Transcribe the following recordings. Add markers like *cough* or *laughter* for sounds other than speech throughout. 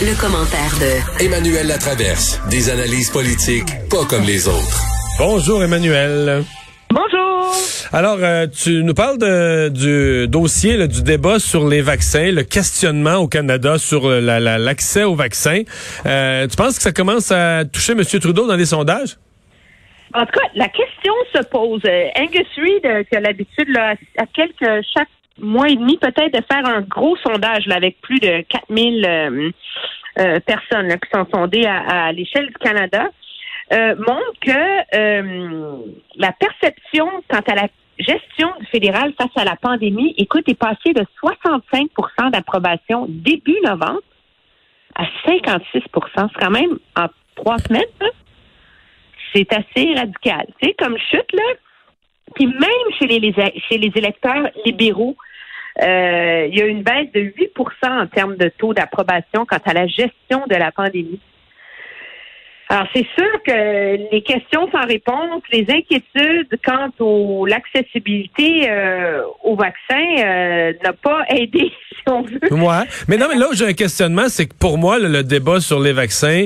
Le, commentaire de Emmanuel Latraverse. Des analyses politiques pas comme les autres. Bonjour Emmanuel. Bonjour. Alors, euh, tu nous parles de, du dossier, là, du débat sur les vaccins, le questionnement au Canada sur la- la- l'accès aux vaccins. Euh, tu penses que ça commence à toucher M. Trudeau dans les sondages? En tout cas, la question se pose. Euh, Angus Reid, euh, qui a l'habitude, à quelques, chaque mois et demi, peut-être, de faire un gros sondage là, avec plus de 4000 euh, euh, personnes là, qui sont sondées à, l'échelle du Canada, euh, montre que euh, la perception quant à la gestion du fédéral face à la pandémie, écoute, est passée de 65% d'approbation début novembre à 56% C'est quand même en trois semaines. c'est assez radical. Tu sais, comme chute, là. Puis même chez les- chez les électeurs libéraux, euh, il y a une baisse de 8% en termes de taux d'approbation quant à la gestion de la pandémie. Alors, c'est sûr que les questions sans réponse, les inquiétudes quant au l'accessibilité euh, au vaccin euh, n'a pas *laughs* aidé, si on veut. Ouais. Mais non, mais là où j'ai un questionnement, c'est que pour moi, le, le débat sur les vaccins,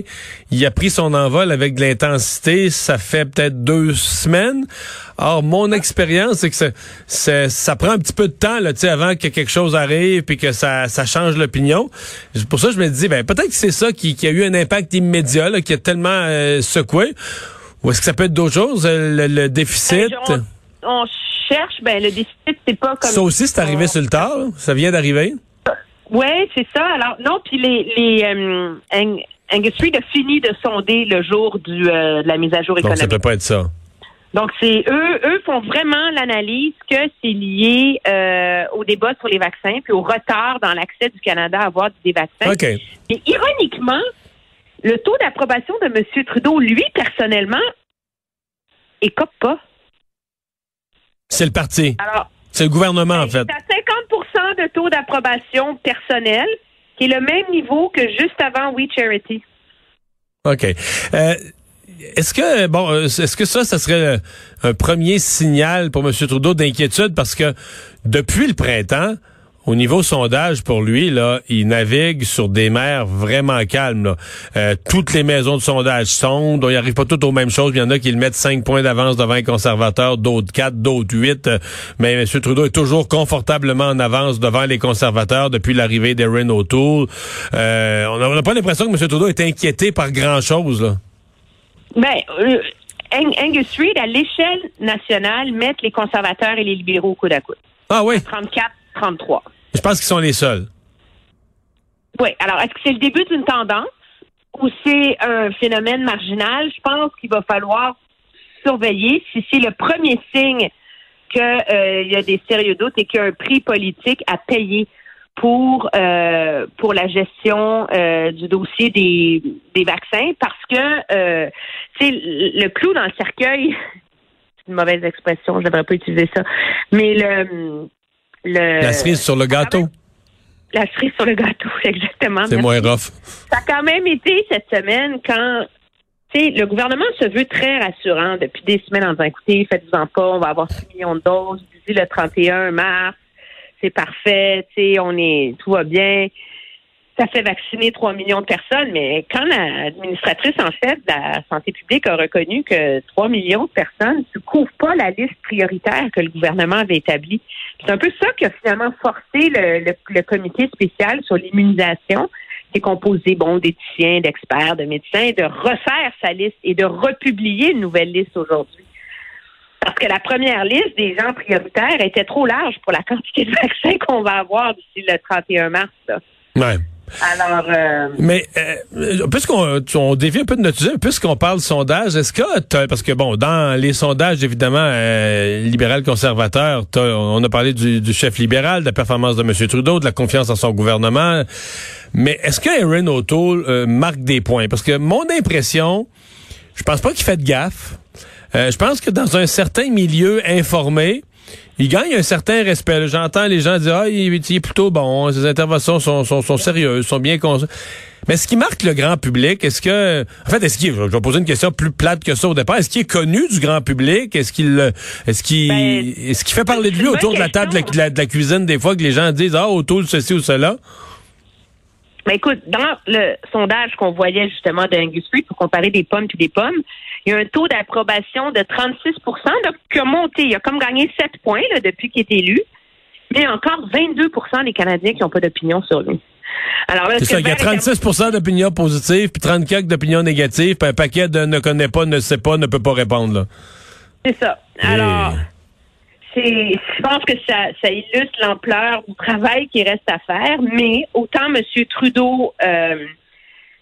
il a pris son envol avec de l'intensité. Ça fait peut-être deux semaines. Or, mon expérience, c'est que ça, prend un petit peu de temps là, tu sais, avant que quelque chose arrive puis que ça, ça change l'opinion. Pour ça, je me dis, ben peut-être que c'est ça qui, qui a eu un impact immédiat, là, qui a tellement euh, secoué. Ou est-ce que ça peut être d'autres choses, euh, le, le déficit? Ben, On, on cherche, ben le déficit, c'est pas comme Ça aussi, c'est arrivé on- sur le tard. là. Ça vient d'arriver? Oui, c'est ça. Alors, non, puis les, les euh, Ang- a fini de sonder le jour du, euh, de la mise à jour Donc, ça économique. peut pas être ça. Donc, c'est eux, eux font vraiment l'analyse que c'est lié euh, au débat sur les vaccins, puis au retard dans l'accès du Canada à avoir des vaccins. OK. Et ironiquement, le taux d'approbation de M. Trudeau, lui, personnellement, écope pas. C'est le parti. Alors, C'est le gouvernement, en il fait. est à 50 de taux d'approbation personnel, qui est le même niveau que juste avant We Charity. OK. Euh, est-ce que bon, euh, est-ce que ça, ça serait un premier signal pour M. Trudeau d'inquiétude? Parce que depuis le printemps, au niveau sondage pour lui, là, il navigue sur des mers vraiment calmes. Euh, toutes les maisons de sondage sondent, ils n'arrivent pas toutes aux mêmes choses. Il y en a qui le mettent cinq points d'avance devant les conservateurs, d'autres quatre, d'autres huit. Mais M. Trudeau est toujours confortablement en avance devant les conservateurs depuis l'arrivée d'Erin O'Toole. Euh, on n'a pas l'impression que M. Trudeau est inquiété par grand-chose. Ben, euh, Ang- Angus Reid, à l'échelle nationale, mettent les conservateurs et les libéraux au coude à coude. Ah oui, 34-33. je pense qu'ils sont les seuls. Oui. Alors, est-ce que c'est le début d'une tendance ou c'est un phénomène marginal? Je pense qu'il va falloir surveiller si c'est le premier signe qu'il y a des sérieux doutes et qu'il y a un prix politique à payer pour euh, pour la gestion euh, du dossier des, des vaccins parce que euh, c'est le clou dans le cercueil *laughs* c'est une mauvaise expression je devrais pas utiliser ça mais le le La cerise sur le gâteau. la cerise sur le gâteau *laughs* exactement C'est moins rough. Ça a quand même été cette semaine quand tu sais, le gouvernement se veut très rassurant depuis des semaines en disant écoutez, faites-vous-en pas, on va avoir 6 millions de doses d'ici le 31 mars, c'est parfait, tu sais, on est tout va bien. Ça fait vacciner 3 millions de personnes, mais quand l'administratrice en chef de la santé publique a reconnu que 3 millions de personnes ne couvrent pas la liste prioritaire que le gouvernement avait établie, c'est un peu ça qui a finalement forcé le, comité spécial sur l'immunisation qui est composé bon d'éthiciens, d'experts, de médecins, de refaire sa liste et de republier une nouvelle liste aujourd'hui. Parce que la première liste des gens prioritaires était trop large pour la quantité de *laughs* vaccins qu'on va avoir d'ici le 31 mars. là. Alors, euh, Mais euh, puisqu'on on dévie un peu de notre sujet, puisqu'on parle sondage, est-ce que parce que bon, dans les sondages évidemment euh, libéral conservateur, on a parlé du, du chef libéral, de la performance de M. Trudeau, de la confiance en son gouvernement, mais est-ce que Aaron O'Toole euh, marque des points? Parce que mon impression, je pense pas qu'il fait de gaffe. Euh, je pense que dans un certain milieu informé, il gagne un certain respect. J'entends les gens dire ah il, il est plutôt bon, ses interventions sont, sont, sont sérieuses, sont bien cons. Mais ce qui marque le grand public, est-ce que en fait est-ce qu'il je vais poser une question plus plate que ça au départ, est-ce qu'il est connu du grand public? Est-ce qu'il est-ce qu'il Ben, est-ce qu'il fait parler de lui autour de la table de la, question. de la- de la cuisine des fois que les gens disent ah autour de ceci ou cela? Ben écoute, dans le sondage qu'on voyait justement d'Angus Reid pour comparer des pommes puis des pommes, il y a un taux d'approbation de 36 là, qui a monté. Il a comme gagné 7 points là, depuis qu'il est élu. Mais il y a encore 22% des Canadiens qui n'ont pas d'opinion sur lui. Alors là, C'est ça, il y a véritablement- 36% d'opinions positives, puis 34 d'opinions négatives, puis un paquet de ne connaît pas, ne sait pas, ne peut pas répondre. Là. C'est ça. Alors, c'est, je pense que ça, ça illustre l'ampleur du travail qui reste à faire, mais autant M. Trudeau euh,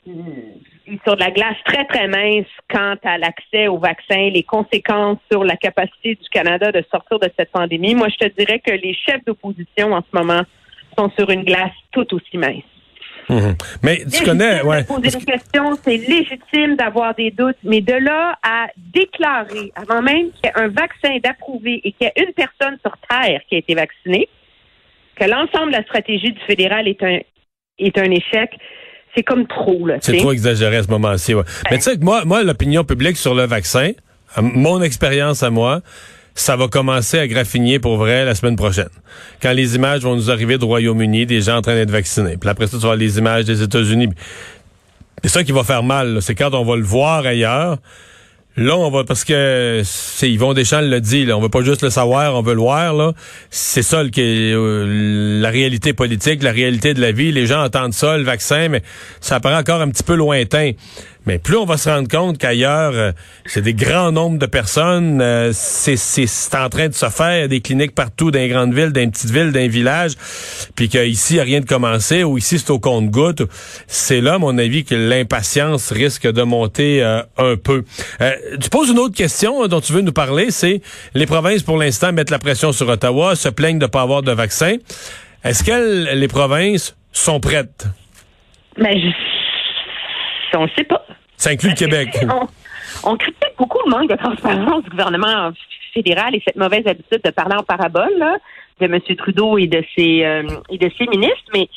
sur de la glace très, très mince quant à l'accès au vaccin, les conséquences sur la capacité du Canada de sortir de cette pandémie. Moi, je te dirais que les chefs d'opposition en ce moment sont sur une glace tout aussi mince. Mhm. Mais tu Légitime connais, ouais. poser des questions, c'est légitime d'avoir des doutes, mais de là à déclarer, avant même qu'il y ait un vaccin d'approuvé et qu'il y ait une personne sur Terre qui a été vaccinée, que l'ensemble de la stratégie du fédéral est un, est un échec, c'est comme trop, là. C'est trop exagéré à ce moment-ci. Ouais. Mais tu sais que moi, moi l'opinion publique sur le vaccin, mon expérience à moi, ça va commencer à graffiner pour vrai la semaine prochaine. Quand les images vont nous arriver du Royaume-Uni, des gens en train d'être vaccinés. Puis après ça, tu vas voir les images des États-Unis. C'est ça qui va faire mal. là. C'est quand on va le voir ailleurs. Là, on va parce que c'est Yvon Deschamps le dit, là, on veut pas juste le savoir, on veut le voir. C'est ça qui est, euh, la réalité politique, la réalité de la vie. Les gens entendent ça, le vaccin, mais ça paraît encore un petit peu lointain. Mais plus on va se rendre compte qu'ailleurs, euh, c'est des grands nombres de personnes, euh, c'est c'est en train de se faire des cliniques partout dans les grandes villes, dans les petites villes, dans les villages, puis qu'ici, il n'y a rien de commencé, ou ici, c'est au compte-goutte. C'est là, à mon avis, que l'impatience risque de monter euh, un peu. Euh, tu poses une autre question euh, dont tu veux nous parler, c'est les provinces, pour l'instant, mettent la pression sur Ottawa, se plaignent de ne pas avoir de vaccin. Est-ce que les provinces sont prêtes? Mais je, on ne sait pas. Ça inclut le Québec. On, on critique beaucoup le manque de transparence du gouvernement fédéral et cette mauvaise habitude de parler en parabole là, de M. Trudeau et de ses euh, et de ses ministres. Mais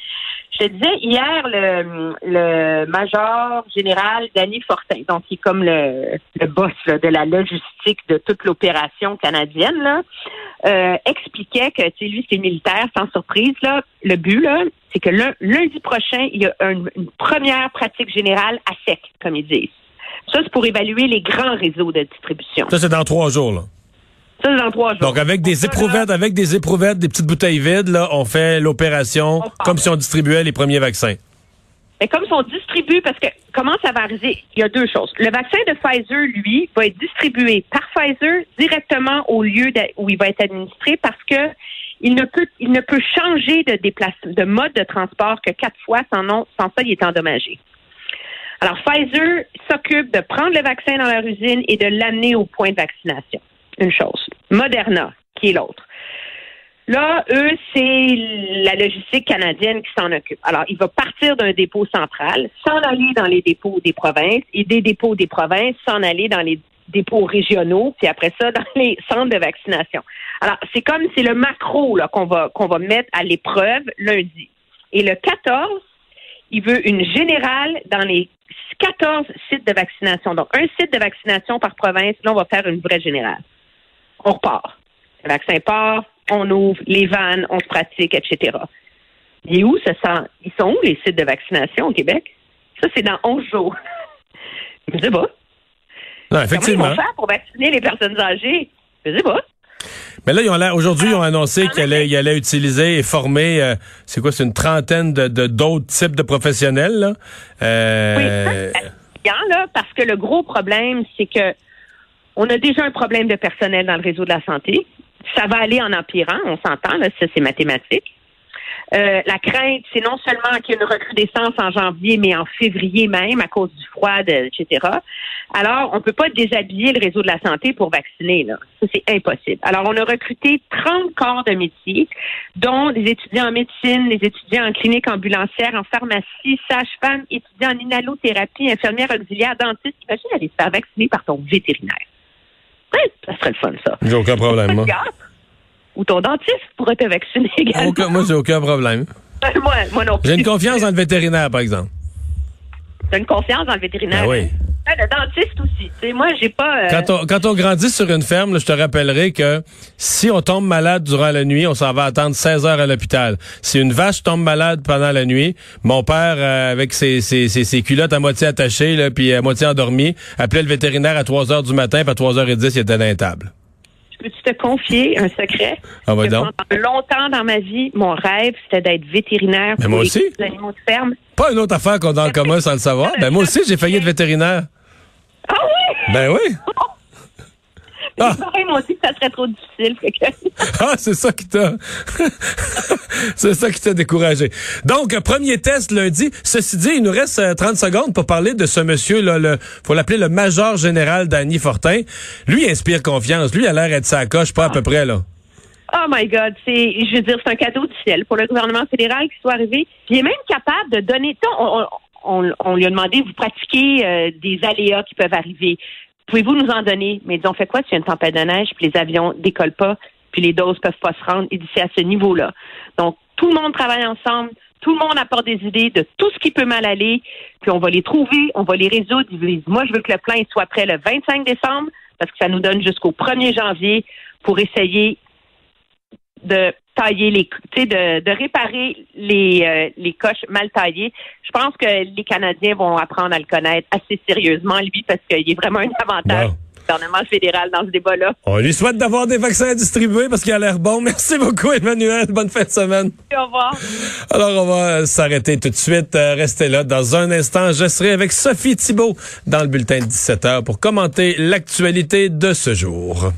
je disais hier le, le major général Danny Fortin, donc qui est comme le, le boss là, de la logistique de toute l'opération canadienne, là, euh, expliquait que tu lui c'est militaire, sans surprise là. Le but là, c'est que lun- lundi prochain il y a un- une première pratique générale à sec, comme ils disent. Ça, c'est pour évaluer les grands réseaux de distribution. Ça, c'est dans trois jours. Là. Ça, c'est dans trois jours. Donc, avec des éprouvettes, avec des éprouvettes, des petites bouteilles vides, là, on fait l'opération comme si on distribuait les premiers vaccins. Mais comme on distribue, parce que comment ça va arriver? Il y a deux choses. Le vaccin de Pfizer, lui, va être distribué par Pfizer directement au lieu où il va être administré parce que il ne peut, il ne peut changer de déplacement, de mode de transport que quatre fois, sans, non, sans ça, il est endommagé. Alors, Pfizer s'occupe de prendre le vaccin dans leur usine et de l'amener au point de vaccination. Une chose. Moderna, qui est l'autre. Là, eux, c'est la logistique canadienne qui s'en occupe. Alors, il va partir d'un dépôt central, s'en aller dans les dépôts des provinces, et des dépôts des provinces, s'en aller dans les dépôts régionaux, puis après ça, dans les centres de vaccination. Alors, c'est comme, c'est le macro là, qu'on va, qu'on va mettre à l'épreuve lundi. Et le 14, il veut une générale dans les 14 sites de vaccination. Donc, un site de vaccination par province, là, on va faire une vraie générale. On repart. Le vaccin part, on ouvre les vannes, on se pratique, etc. Et où ça sent? Ils sont où les sites de vaccination au Québec? Ça, c'est dans 11 jours. *laughs* Je sais pas. Non, Comment ils effectivement. vont faire pour vacciner les personnes âgées? Je sais pas. Mais là, ils ont l'air- aujourd'hui, ils ont annoncé qu'ils allaient, ils allaient utiliser et former, euh, c'est quoi, c'est une trentaine de, d'autres types de professionnels, là. Euh, Oui, ça, là, parce que le gros problème, c'est que on a déjà un problème de personnel dans le réseau de la santé. Ça va aller en empirant, on s'entend, là, ça c'est mathématique. Euh, la crainte, c'est non seulement qu'il y ait une recrudescence en janvier, mais en février même, à cause du froid, etc. Alors, on ne peut pas déshabiller le réseau de la santé pour vacciner. Là. Ça, c'est impossible. Alors, on a recruté 30 corps de métier, dont des étudiants en médecine, des étudiants en clinique ambulancière, en pharmacie, sage-femme, étudiants en inhalothérapie, infirmière auxiliaire, dentiste. Imagine aller se faire vacciner par ton vétérinaire. Ça serait le fun, ça. J'ai aucun problème, moi. Ou ton dentiste pourrait te vacciner également. Aucun- moi, j'ai aucun problème. moi, moi non plus. J'ai une confiance dans le vétérinaire, par exemple. T'as une confiance dans le vétérinaire? Ben oui. Ouais, le dentiste aussi. Moi, j'ai pas. euh, Quand on, quand on grandit sur une ferme, là, je te rappellerai que si on tombe malade durant la nuit, on s'en va attendre 16 heures à l'hôpital. Si une vache tombe malade pendant la nuit, mon père, euh, avec ses, ses, ses, ses culottes à moitié attachées, là, puis à moitié endormi, appelait le vétérinaire à 3 heures du matin, puis à 3h10, il était dans les tables. Peux-tu te confier un secret? Ah, pendant longtemps dans ma vie, mon rêve, c'était d'être vétérinaire Mais pour moi les aussi. animaux de ferme. Pas une autre affaire qu'on a en commun sans le savoir. Ben, moi aussi, j'ai failli être vétérinaire. Ah oui! Ben oui. *laughs* Ah. parents m'ont dit que ça serait trop difficile. *laughs* Ah, c'est ça qui t'a. *laughs* c'est ça qui t'a découragé. Donc, euh, premier test lundi. Ceci dit, il nous reste euh, 30 secondes pour parler de ce monsieur-là. Le, faut l'appeler le major général Danny Fortin. Lui, il inspire confiance. Lui, il a l'air d'être sa coche, pas à peu près, là. Oh my God, c'est, je veux dire, c'est un cadeau du ciel pour le gouvernement fédéral qui soit arrivé. Il est même capable de donner. On, on, on- lui a demandé, vous pratiquez euh, des aléas qui peuvent arriver. Pouvez-vous nous en donner? Mais ils ont fait quoi s'il y a une tempête de neige, puis les avions décollent pas, puis les doses peuvent pas se rendre? Dit, c'est à ce niveau-là. Donc, tout le monde travaille ensemble, tout le monde apporte des idées de tout ce qui peut mal aller, puis on va les trouver, on va les résoudre. Moi, je veux que le plan soit prêt le 25 décembre, parce que ça nous donne jusqu'au 1er janvier pour essayer de tailler les, tu sais, de, de réparer les, euh, les coches mal taillées. Je pense que les Canadiens vont apprendre à le connaître assez sérieusement, lui, parce qu'il est vraiment un avantage Wow. du gouvernement fédéral dans ce débat-là. On lui souhaite d'avoir des vaccins à distribuer parce qu'il a l'air bon. Merci beaucoup, Emmanuel. Bonne fin de semaine. Au revoir. Alors, on va s'arrêter tout de suite. Euh, restez là. Dans un instant, je serai avec Sophie Thibault dans le bulletin de 17h pour commenter l'actualité de ce jour.